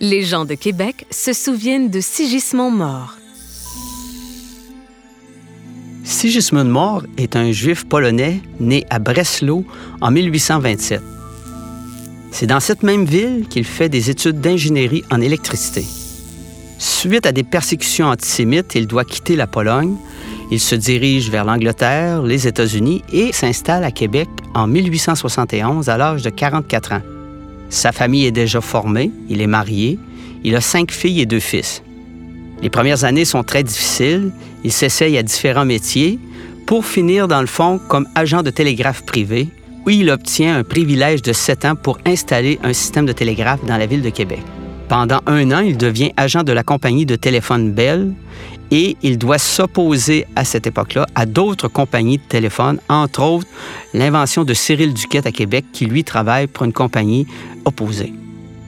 Les gens de Québec se souviennent de Sigismond Mort. Sigismund Mort est un juif polonais né à Breslau en 1827. C'est dans cette même ville qu'il fait des études d'ingénierie en électricité. Suite à des persécutions antisémites, il doit quitter la Pologne. Il se dirige vers l'Angleterre, les États-Unis et s'installe à Québec en 1871 à l'âge de 44 ans. Sa famille est déjà formée, il est marié, il a cinq filles et deux fils. Les premières années sont très difficiles, il s'essaye à différents métiers pour finir dans le fond comme agent de télégraphe privé, où il obtient un privilège de sept ans pour installer un système de télégraphe dans la ville de Québec. Pendant un an, il devient agent de la compagnie de téléphone Bell et il doit s'opposer à cette époque-là à d'autres compagnies de téléphone, entre autres l'invention de Cyril Duquette à Québec, qui lui travaille pour une compagnie opposée.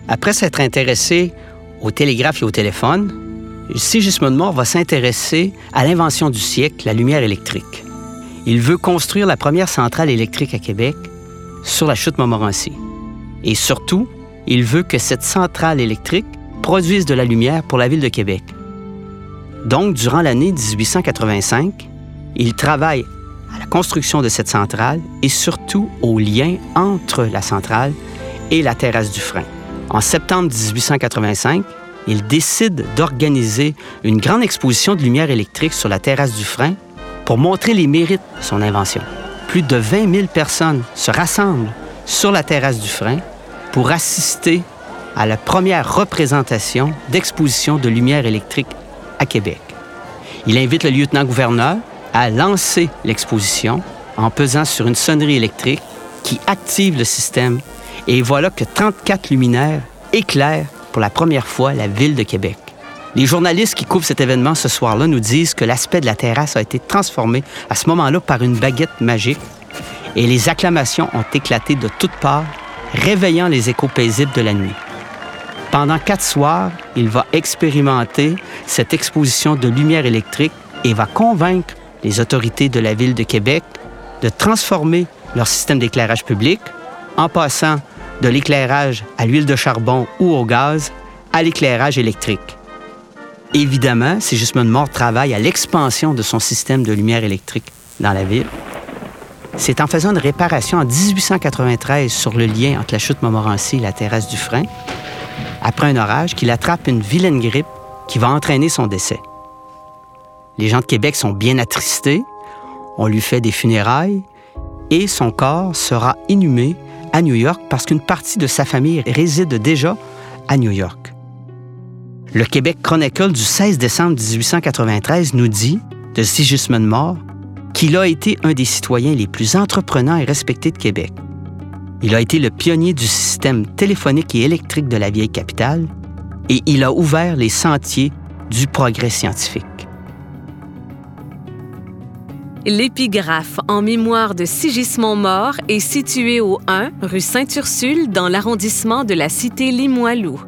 Après s'être intéressé au télégraphe et au téléphone, Sigismund Mort va s'intéresser à l'invention du siècle, la lumière électrique. Il veut construire la première centrale électrique à Québec sur la chute Montmorency. Et surtout, il veut que cette centrale électrique produise de la lumière pour la ville de Québec. Donc, durant l'année 1885, il travaille à la construction de cette centrale et surtout au lien entre la centrale et la terrasse du frein. En septembre 1885, il décide d'organiser une grande exposition de lumière électrique sur la terrasse du frein pour montrer les mérites de son invention. Plus de 20 000 personnes se rassemblent sur la terrasse du frein pour assister à la première représentation d'exposition de lumière électrique à Québec. Il invite le lieutenant-gouverneur à lancer l'exposition en pesant sur une sonnerie électrique qui active le système et voilà que 34 luminaires éclairent pour la première fois la ville de Québec. Les journalistes qui couvrent cet événement ce soir-là nous disent que l'aspect de la terrasse a été transformé à ce moment-là par une baguette magique et les acclamations ont éclaté de toutes parts, réveillant les échos paisibles de la nuit. Pendant quatre soirs, il va expérimenter cette exposition de lumière électrique et va convaincre les autorités de la ville de Québec de transformer leur système d'éclairage public en passant de l'éclairage à l'huile de charbon ou au gaz à l'éclairage électrique. Évidemment, Sigismund Mort travaille à l'expansion de son système de lumière électrique dans la ville. C'est en faisant une réparation en 1893 sur le lien entre la chute Montmorency et la terrasse du frein, après un orage, qu'il attrape une vilaine grippe qui va entraîner son décès. Les gens de Québec sont bien attristés, on lui fait des funérailles et son corps sera inhumé à New York parce qu'une partie de sa famille réside déjà à New York. Le Québec Chronicle du 16 décembre 1893 nous dit de Sigismund Mort qu'il a été un des citoyens les plus entreprenants et respectés de Québec. Il a été le pionnier du système téléphonique et électrique de la vieille capitale et il a ouvert les sentiers du progrès scientifique. L'épigraphe en mémoire de Sigismond Mort est situé au 1 rue Sainte-Ursule dans l'arrondissement de la cité Limoilou.